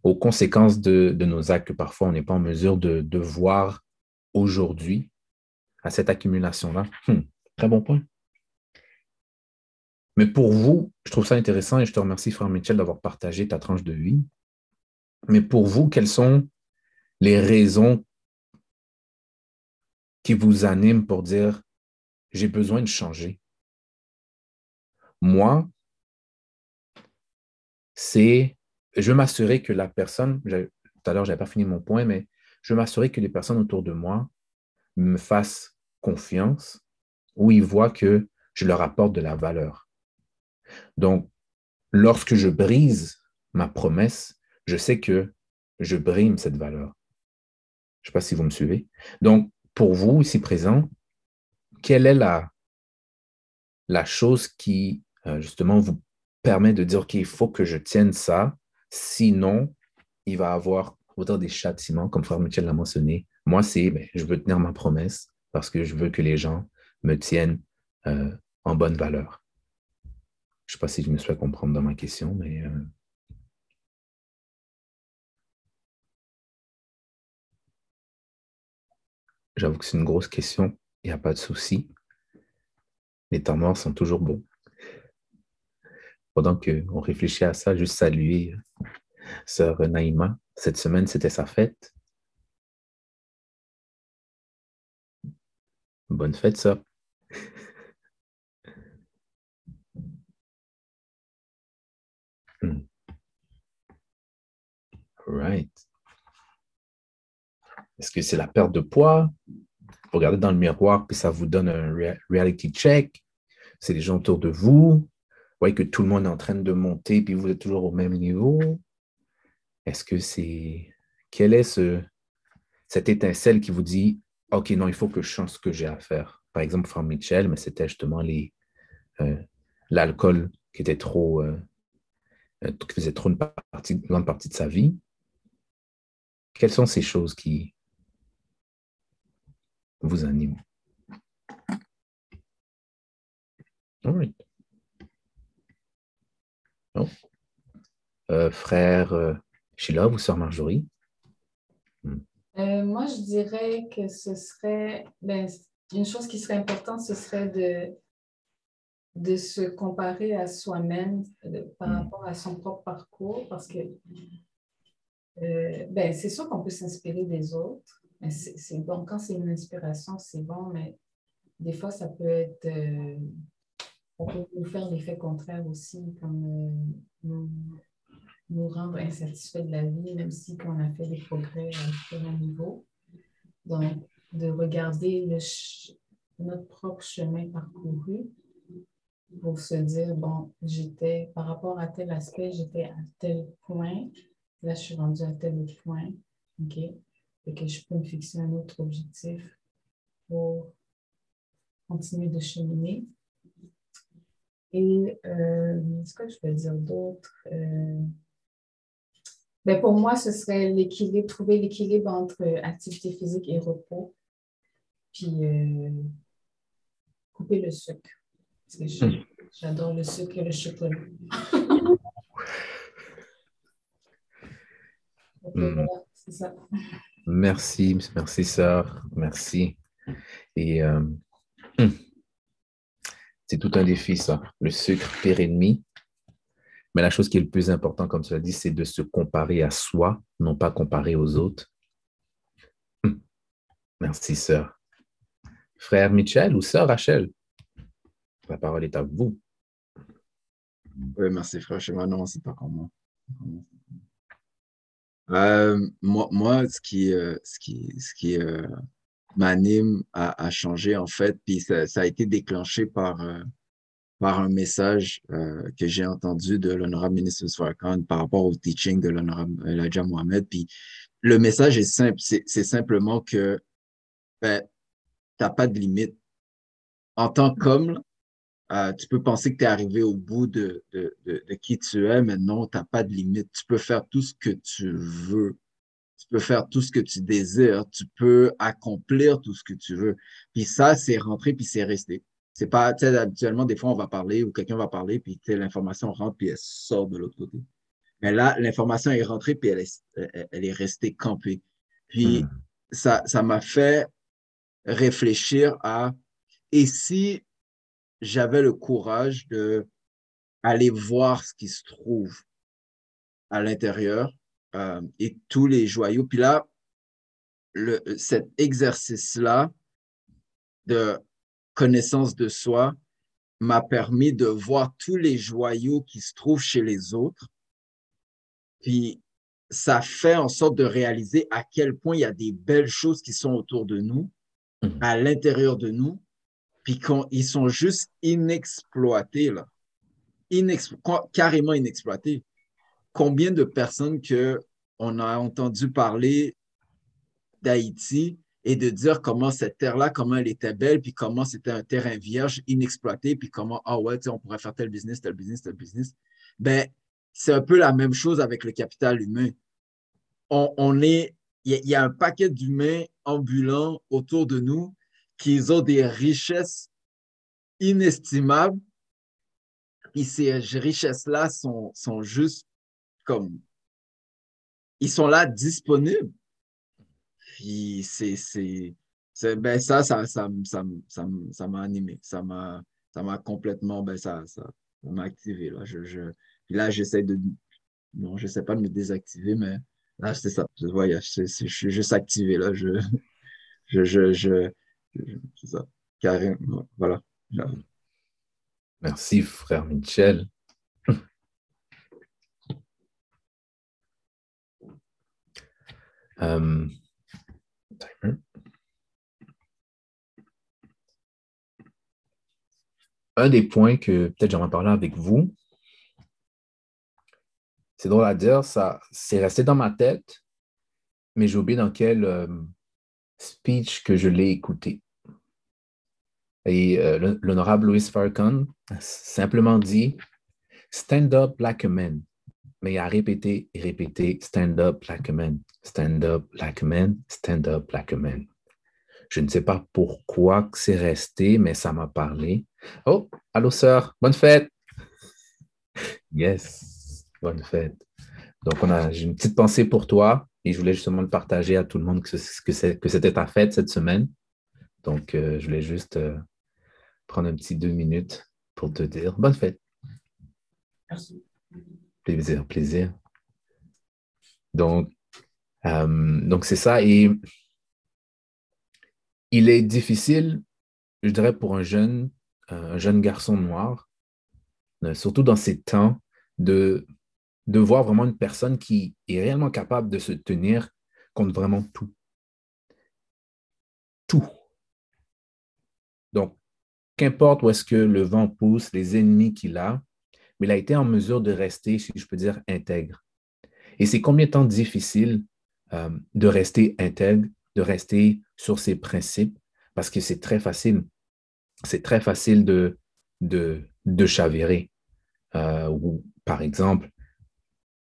aux conséquences de, nos actes que parfois on n'est pas en mesure de, voir aujourd'hui à cette accumulation-là. Hmm, très bon point. Mais pour vous, je trouve ça intéressant et je te remercie, frère Mitchell, d'avoir partagé ta tranche de vie. Mais pour vous, quelles sont les raisons qui vous animent pour dire j'ai besoin de changer? Moi, c'est, je m'assurer que la personne, tout à l'heure, je n'avais pas fini mon point, mais je m'assurer que les personnes autour de moi me fassent confiance ou ils voient que je leur apporte de la valeur. Donc, lorsque je brise ma promesse, je sais que je brime cette valeur. Je ne sais pas si vous me suivez. Donc, pour vous, ici présent, quelle est la, la chose qui, euh, justement, vous permet de dire, OK, il faut que je tienne ça, sinon, il va avoir autant des châtiments, comme Frère Michel l'a mentionné. Moi, c'est, ben, je veux tenir ma promesse parce que je veux que les gens me tiennent euh, en bonne valeur. Je ne sais pas si je me suis comprendre dans ma question, mais... Euh, J'avoue que c'est une grosse question, il n'y a pas de souci. Les temps morts sont toujours bons. Pendant qu'on réfléchit à ça, juste saluer euh, Sœur Naïma. Cette semaine, c'était sa fête. Bonne fête, sœur. Hmm. Right. Est-ce que c'est la perte de poids? Vous regardez dans le miroir, puis ça vous donne un reality check. C'est les gens autour de vous. Voyez que tout le monde est en train de monter, puis vous êtes toujours au même niveau. Est-ce que c'est. Quelle est ce... cette étincelle qui vous dit OK, non, il faut que je change ce que j'ai à faire? Par exemple, Franck Mitchell, mais c'était justement euh, l'alcool qui était trop. Euh, euh, qui faisait trop une, une grande partie de sa vie. Quelles sont ces choses qui, vous anime. All euh, frère euh, Sheila ou sœur Marjorie? Hmm. Euh, moi, je dirais que ce serait, ben, une chose qui serait importante, ce serait de, de se comparer à soi-même par hmm. rapport à son propre parcours, parce que ben, c'est sûr qu'on peut s'inspirer des autres, c'est bon, quand c'est une inspiration, c'est bon, mais des fois, ça peut être. On peut nous faire l'effet contraire aussi, comme euh, nous, rendre insatisfaits de la vie, même si on a fait des progrès à un niveau. Donc, de regarder notre propre chemin parcouru pour se dire, bon, j'étais, par rapport à tel aspect, j'étais à tel point, là, je suis rendue à tel autre point, OK? et que je peux me fixer un autre objectif pour continuer de cheminer. Et euh, ce que je peux dire d'autre? Euh, ben pour moi, ce serait l'équilibre, trouver l'équilibre entre activité physique et repos, puis euh, couper le sucre. Parce que hmm. j'adore le sucre et le chocolat. Hmm. voilà, c'est ça. Merci, merci, sœur. Merci. Et euh, hmm, c'est tout un défi, ça. Le sucre, pire ennemi. Mais la chose qui est le plus important, comme l'as dit, c'est de se comparer à soi, non pas comparer aux autres. Hmm. Merci, sœur. Frère Michel ou sœur Rachel, la parole est à vous. Oui, merci, frère Chemin. Non, c'est pas comme moi. Euh, moi, moi, ce qui, euh, euh, m'anime à, changer, en fait, puis ça, a été déclenché par, par un message que j'ai entendu de l'honorable ministre Farrakhan par rapport au teaching de l'honorable Elijah Mohamed. Puis le message est simple, c'est simplement que ben, tu n'as pas de limite. En tant qu'homme, euh, tu peux penser que tu es arrivé au bout de, de, de, qui tu es, mais non, tu n'as pas de limite. Tu peux faire tout ce que tu veux. Tu peux faire tout ce que tu désires. Tu peux accomplir tout ce que tu veux. Puis ça, c'est rentré, puis c'est resté. C'est pas, tu sais, habituellement, des fois, on va parler ou quelqu'un va parler, puis l'information rentre, puis elle sort de l'autre côté. Mais là, l'information est rentrée, puis elle est, elle est restée campée. Puis hmm. ça, ça m'a fait réfléchir à, et si j'avais le courage de aller voir ce qui se trouve à l'intérieur euh, et tous les joyaux. Puis là, le, cet exercice-là de connaissance de soi m'a permis de voir tous les joyaux qui se trouvent chez les autres Puis ça fait en sorte de réaliser à quel point il y a des belles choses qui sont autour de nous, Mhm. à l'intérieur de nous, puis qu'ils sont juste inexploités, là. Carrément inexploités. Combien de personnes que on a entendu parler d'Haïti et de dire comment cette terre-là, comment elle était belle, puis comment c'était un terrain vierge, inexploité, puis comment, ah ouais, tu sais, on pourrait faire tel business, tel business, tel business. Ben, c'est un peu la même chose avec le capital humain. On, on est, il y, a- il y a un paquet d'humains ambulants autour de nous qui ont des richesses inestimables. Et ces richesses-là sont, sont juste comme, ils sont là disponibles. Puis c'est, c'est, c'est- ben ça, ça, ça, ça, ça, ça m'a animé. Ça m'a, ça m'a complètement, ben ça, ça, ça m'a activé. Là, je, je, puis là, j'essaie de, non, j'essaie pas de me désactiver, mais là, c'est ça. Je, ouais, c'est- c'est- je suis juste activé. Là, je, je, je, je, je- c'est ça. Carrément, voilà. Merci, frère Michel. Euh, timer. Un des points que peut-être j'aimerais parler avec vous, c'est drôle à dire, ça, c'est resté dans ma tête, mais j'ai oublié dans quel euh, speech que je l'ai écouté. Et euh, l'honorable Louis Farrakhan simplement dit Stand up like a man. Mais a répété et répété Stand up like a man, stand up like a man, stand up like a man. Je ne sais pas pourquoi c'est resté, mais ça m'a parlé. Oh, allô, sœur, bonne fête! Yes, bonne fête. Donc, on a, j'ai une petite pensée pour toi et je voulais justement le partager à tout le monde que, que c'était ta fête cette semaine. Donc, euh, je voulais juste euh, prendre un petit deux minutes pour te dire bonne fête. Merci. Plaisir, plaisir. Donc, euh, donc c'est ça. Et il est difficile, je dirais, pour un jeune, euh, un jeune garçon noir, euh, surtout dans ces temps, de, de voir vraiment une personne qui est réellement capable de se tenir contre vraiment tout. Tout. Donc, qu'importe où est-ce que le vent pousse, les ennemis qu'il a, mais il a été en mesure de rester, si je peux dire, intègre. Et c'est combien de temps difficile euh, de rester intègre, de rester sur ses principes, parce que c'est très facile. C'est très facile de, de, de chavirer. Euh, ou, par exemple,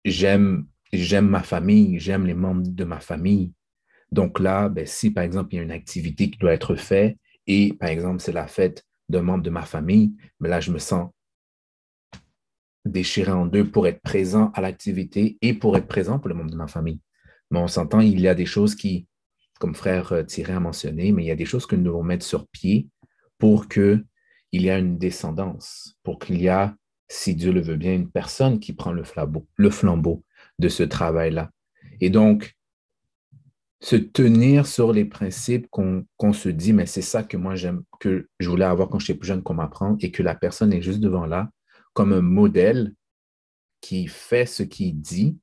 j'aime, j'aime ma famille, j'aime les membres de ma famille. Donc là, ben, si par exemple, il y a une activité qui doit être faite et par exemple, c'est la fête d'un membre de ma famille, mais là, je me sens déchiré en deux pour être présent à l'activité et pour être présent pour le membre de ma famille. Mais on s'entend, il y a des choses qui, comme frère euh, Thierry a mentionné, mais il y a des choses que nous devons mettre sur pied pour qu'il y ait une descendance, pour qu'il y a, si Dieu le veut bien, une personne qui prend le flambeau, le flambeau de ce travail-là. Et donc, se tenir sur les principes qu'on qu'on se dit, mais c'est ça que moi j'aime, que je voulais avoir quand j'étais plus jeune qu'on m'apprend, et que la personne est juste devant là, comme un modèle qui fait ce qu'il dit,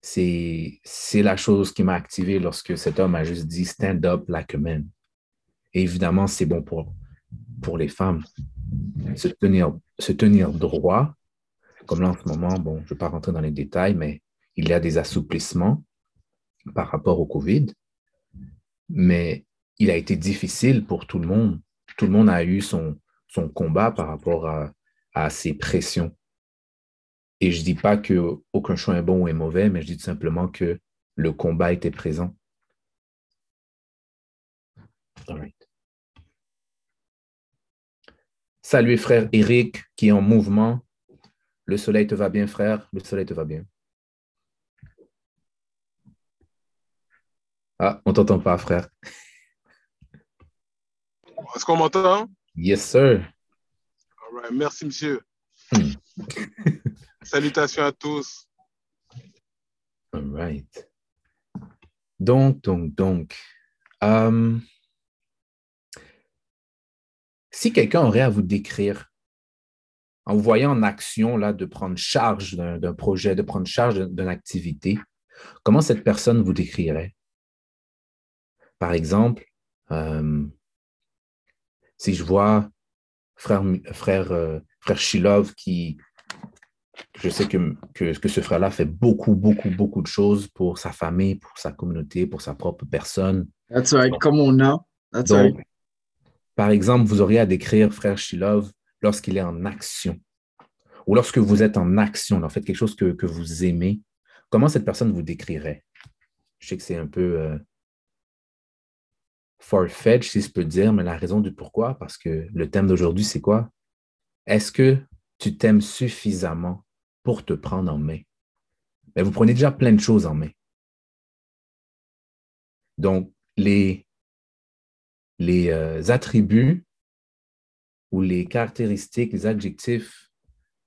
c'est la chose qui m'a activé lorsque cet homme a juste dit stand up like a man. Et évidemment, c'est bon pour, pour les femmes. Se tenir, se tenir droit, comme là en ce moment, bon, je ne vais pas rentrer dans les détails, mais il y a des assouplissements par rapport au COVID, mais il a été difficile pour tout le monde. Tout le monde a eu son, son combat par rapport à, à ces pressions. Et je ne dis pas qu'aucun choix est bon ou est mauvais, mais je dis tout simplement que le combat était présent. All right. Salut frère Eric qui est en mouvement. Le soleil te va bien, frère. Le soleil te va bien. Ah, on t'entend pas, frère. Est-ce qu'on m'entend? Yes, sir. All right. Merci, monsieur. Hmm. Salutations à tous. All right. Donc, donc, donc. euh, si quelqu'un aurait à vous décrire en vous voyant en action, là, de prendre charge d'un d'un projet, de prendre charge d'une activité, comment cette personne vous décrirait? Par exemple, euh, si je vois frère, frère, euh, frère Shilov qui, je sais que, que, que ce frère-là fait beaucoup, beaucoup, beaucoup de choses pour sa famille, pour sa communauté, pour sa propre personne. That's right, comme on a. That's Donc, right. par exemple, vous auriez à décrire frère Shilov lorsqu'il est en action ou lorsque vous êtes en action, en fait, quelque chose que, que vous aimez. Comment cette personne vous décrirait? Je sais que c'est un peu euh, far-fetched, si je peux dire, mais la raison du pourquoi, parce que le thème d'aujourd'hui, c'est quoi? Est-ce que tu t'aimes suffisamment pour te prendre en main? Ben, vous prenez déjà plein de choses en main. Donc, les, les euh, attributs ou les caractéristiques, les adjectifs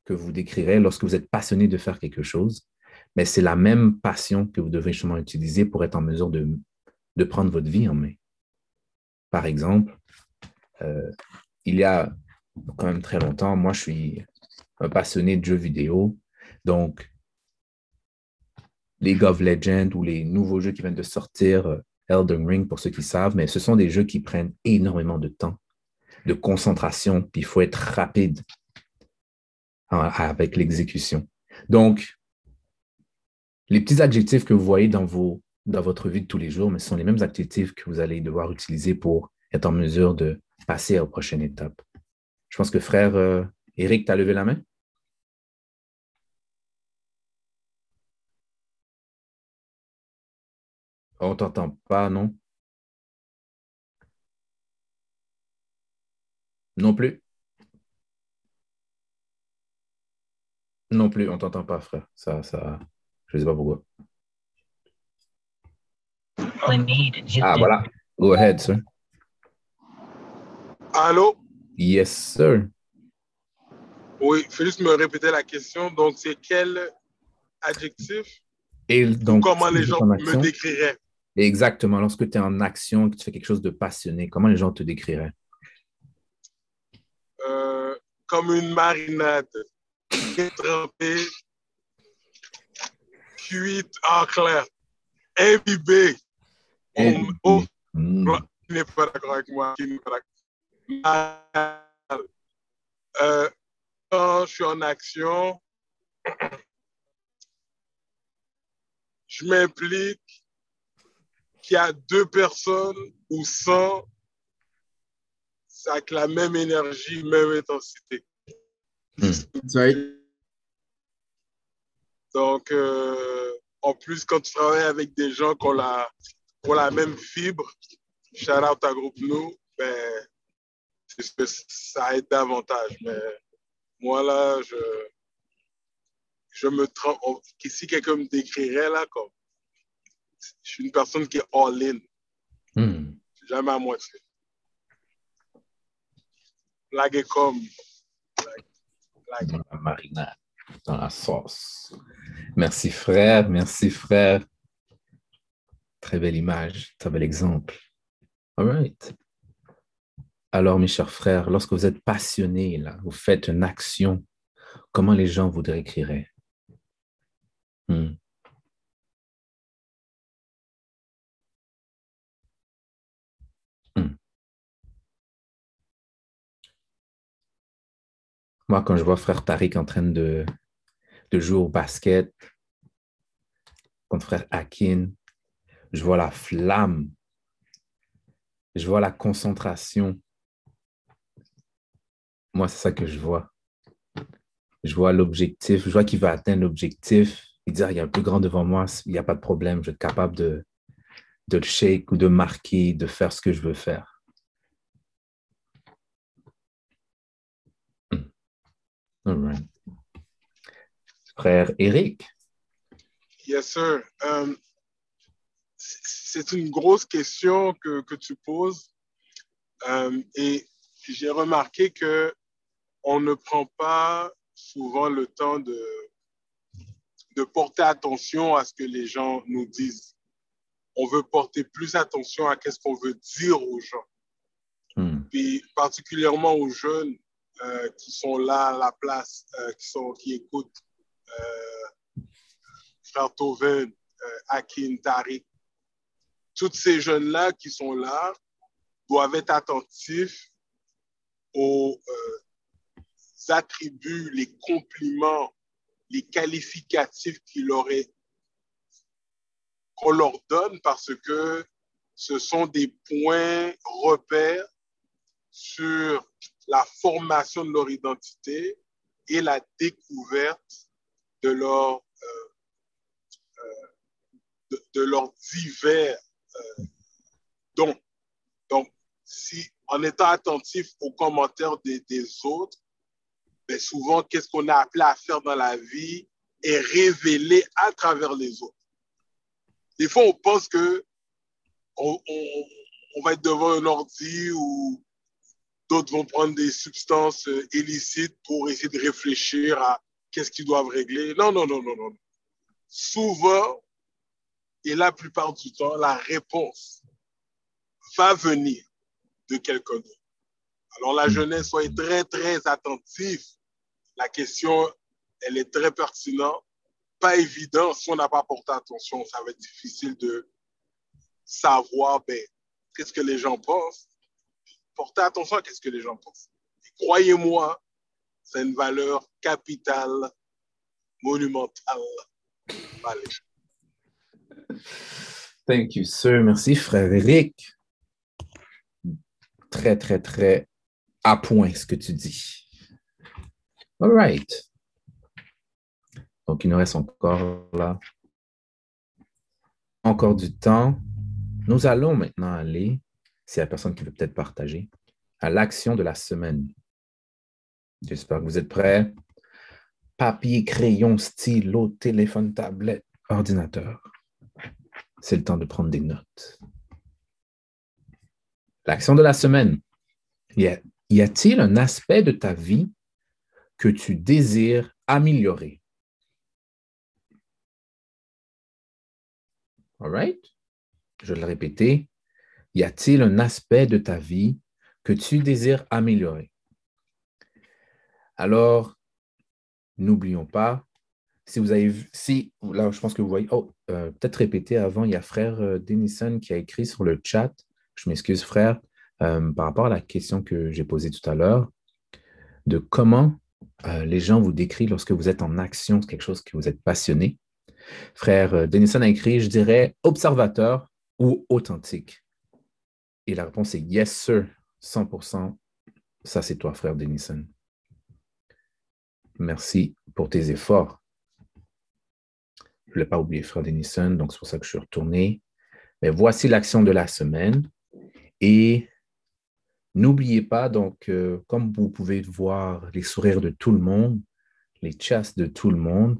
que vous décrirez lorsque vous êtes passionné de faire quelque chose, mais c'est la même passion que vous devez justement utiliser pour être en mesure de, de prendre votre vie en main. Par exemple, euh, il y a quand même très longtemps, moi, je suis un passionné de jeux vidéo. Donc, League of Legends ou les nouveaux jeux qui viennent de sortir, euh, Elden Ring pour ceux qui savent, mais ce sont des jeux qui prennent énormément de temps, de concentration, puis il faut être rapide avec l'exécution. Donc, les petits adjectifs que vous voyez dans, vos, dans votre vie de tous les jours, mais ce sont les mêmes adjectifs que vous allez devoir utiliser pour être en mesure de passer à la prochaine étape. Je pense que frère euh, Eric, tu as levé la main? On t'entend pas, non? Non plus? Non plus, on t'entend pas, frère. Ça, ça, je sais pas pourquoi. Ah, voilà. Go ahead, sir. Allô? Yes, sir. Oui, il faut juste me répéter la question. Donc, c'est quel adjectif Et donc, comment les gens en me action- décriraient? Exactement. Lorsque tu es en action, que tu fais quelque chose de passionné, comment les gens te décriraient? Euh, comme une marinade trempée, cuite en clair, imbibée. On- oh, qui n'est pas d'accord avec moi, qui n'est pas d'accord. Euh, quand je suis en action, je m'implique qu'il y a deux personnes ou 100, c'est avec la même énergie, même intensité. Right. Donc, euh, en plus, quand tu travailles avec des gens qui ont la, ont la même fibre, shout out à Groupe Nous, ben, c'est ce que ça aide davantage. Mais moi, là, je, je me trompe. Si quelqu'un me décrirait, là, comme, je suis une personne qui est all-in, Mm. jamais à moitié. Blague comme. Blague. Blague. Dans la marinade, dans la sauce. Merci, frère. Merci, frère. Très belle image, très bel exemple. All right. Alors, mes chers frères, lorsque vous êtes passionnés, là, vous faites une action, comment les gens vous décriraient? Hmm. Hmm. Moi, quand je vois frère Tariq en train de, de jouer au basket contre frère Akin, je vois la flamme, je vois la concentration. Moi, c'est ça que je vois. Je vois l'objectif, je vois qu'il va atteindre l'objectif. Il dit, Ah, il y a un plus grand devant moi, il n'y a pas de problème, je être capable de, de le shake ou de marquer, de faire ce que je veux faire. Hmm. All right. Frère Eric, Yes, sir. Euh, c'est une grosse question que, que tu poses. Euh, et j'ai remarqué que on ne prend pas souvent le temps de, de porter attention à ce que les gens nous disent. On veut porter plus attention à qu'est-ce qu'on veut dire aux gens. Hmm. Puis particulièrement aux jeunes, euh, qui sont là à la place, euh, qui, sont, qui écoutent Frère Toven, Akin, Tariq, tous ces jeunes-là qui sont là doivent être attentifs aux attributs, les compliments, les qualificatifs qu'on leur donne parce que ce sont des points repères sur la formation de leur identité et la découverte de leur, euh, euh, de, leurs divers dons. Donc, si, en étant attentif aux commentaires des, autres, ben souvent, qu'est-ce qu'on a appelé à faire dans la vie est révélé à travers les autres. Des fois, on pense que on, on va être devant un ordi ou D'autres vont prendre des substances euh, illicites pour essayer de réfléchir à qu'est-ce qu'ils doivent régler. Non, non, non, non, non. Souvent, et la plupart du temps, la réponse va venir de quelqu'un d'autre. Alors la jeunesse, soyez très, très attentif. La question, elle est très pertinente. Pas évident, si on n'a pas porté attention, ça va être difficile de savoir ben, qu'est-ce que les gens pensent portez attention à ce que les gens pensent. Croyez-moi, c'est une valeur capitale, monumentale. Thank you, sir. Merci, frère Eric. Très, très, très à point ce que tu dis. All right. Donc, il nous reste encore là. Encore du temps. Nous allons maintenant aller c'est la personne qui veut peut-être partager, à l'action de la semaine. J'espère que vous êtes prêts. Papier, crayon, stylo, téléphone, tablette, ordinateur. C'est le temps de prendre des notes. L'action de la semaine. Y a-t-il un aspect de ta vie que tu désires améliorer? All right? Je vais le répéter. Y a-t-il un aspect de ta vie que tu désires améliorer? Alors, n'oublions pas, si vous avez vu, si, là, je pense que vous voyez, oh, euh, peut-être répéter avant, il y a frère euh, Denison qui a écrit sur le chat, je m'excuse frère, euh, par rapport à la question que j'ai posée tout à l'heure, de comment les gens vous décrivent lorsque vous êtes en action, quelque chose que vous êtes passionné. Frère Denison a écrit, je dirais, observateur ou authentique. Et la réponse est yes, sir, 100%. Ça, c'est toi, frère Denison. Merci pour tes efforts. Je ne voulais pas oublier frère Denison, donc c'est pour ça que je suis retourné. Mais voici l'action de la semaine. Et n'oubliez pas, donc, euh, comme vous pouvez voir les sourires de tout le monde, les chasses de tout le monde,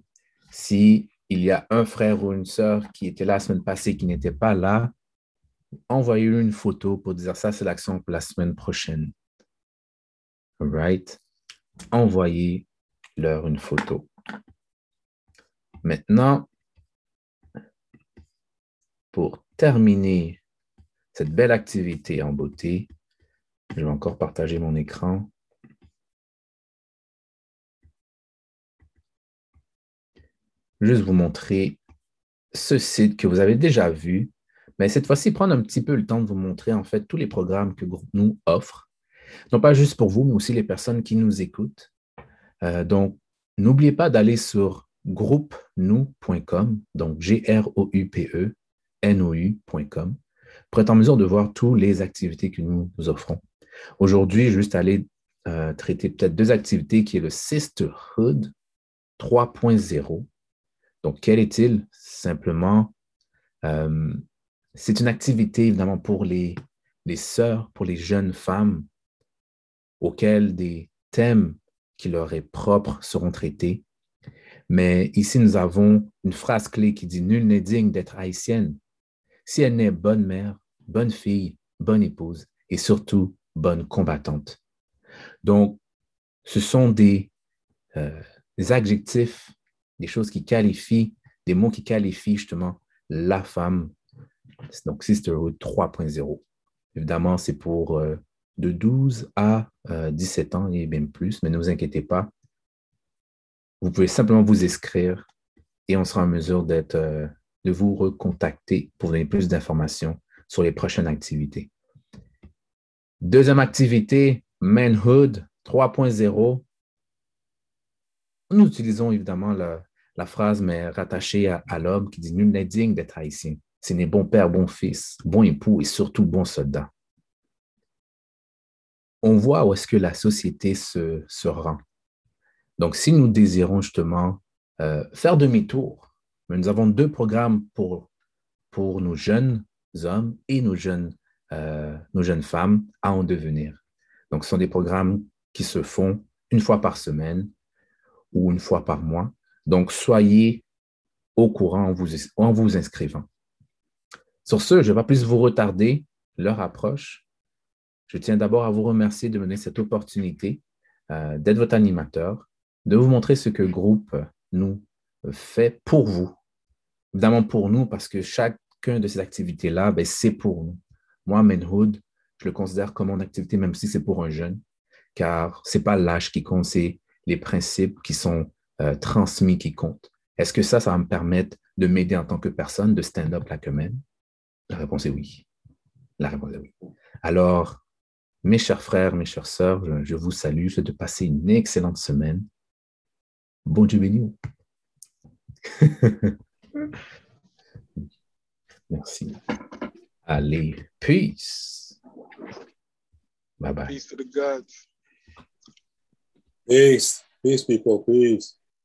si il y a un frère ou une sœur qui était là la semaine passée qui n'était pas là, envoyez-lui une photo pour dire ça, c'est l'action pour la semaine prochaine. All right? Envoyez-leur une photo. Maintenant, pour terminer cette belle activité en beauté, je vais encore partager mon écran. Juste vous montrer ce site que vous avez déjà vu, mais cette fois-ci, prendre un petit peu le temps de vous montrer en fait tous les programmes que Groupe Nous offre. Non pas juste pour vous, mais aussi les personnes qui nous écoutent. Euh, donc, n'oubliez pas d'aller sur groupe-nous.com, donc G-R-O-U-P-E, N-O-U.com, pour être en mesure de voir toutes les activités que nous, nous offrons. Aujourd'hui, juste aller euh, traiter peut-être deux activités qui est le Sisterhood 3.0. Donc, quel est-il? Simplement, euh, c'est une activité, évidemment, pour les, les sœurs, pour les jeunes femmes, auxquelles des thèmes qui leur est propre seront traités. Mais ici, nous avons une phrase clé qui dit Nul n'est digne d'être haïtienne si elle n'est bonne mère, bonne fille, bonne épouse et surtout bonne combattante. Donc, ce sont des, euh, adjectifs, des choses qui qualifient, des mots qui qualifient justement la femme donc Sisterhood 3.0. Évidemment, c'est pour euh, de 12 à 17 ans et même plus, mais ne vous inquiétez pas. Vous pouvez simplement vous inscrire et on sera en mesure d'être, de vous recontacter pour donner plus d'informations sur les prochaines activités. Deuxième activité, Manhood 3.0. Nous utilisons évidemment la, phrase, mais rattachée à, l'homme qui dit Nul n'est digne d'être haïtien. C'est né bon père, bon fils, bon époux et surtout bon soldat. On voit où est-ce que la société se, se rend. Donc, si nous désirons justement euh, faire demi-tour, nous avons deux programmes pour, pour nos jeunes hommes et nos jeunes, euh, nos jeunes femmes à en devenir. Donc, ce sont des programmes qui se font une fois par semaine ou une fois par mois. Donc, soyez au courant en vous, en vous inscrivant. Sur ce, je ne vais pas plus vous retarder. L'heure approche. Je tiens d'abord à vous remercier de me donner cette opportunité euh, d'être votre animateur, de vous montrer ce que le groupe nous fait pour vous. Évidemment pour nous, parce que chacun de ces activités-là, ben, c'est pour nous. Moi, Manhood, je le considère comme mon activité, même si c'est pour un jeune, car ce n'est pas l'âge qui compte, c'est les principes qui sont euh, transmis qui comptent. Est-ce que ça, ça va me permettre de m'aider en tant que personne, de stand up like a man? La réponse est oui. La réponse est oui. Alors, mes chers frères, mes chères sœurs, je, vous salue. Je souhaite de passer une excellente semaine. Bon Dieu béni. Merci. Allez, peace. Bye bye. Peace to the gods. Peace. Peace, people. Peace.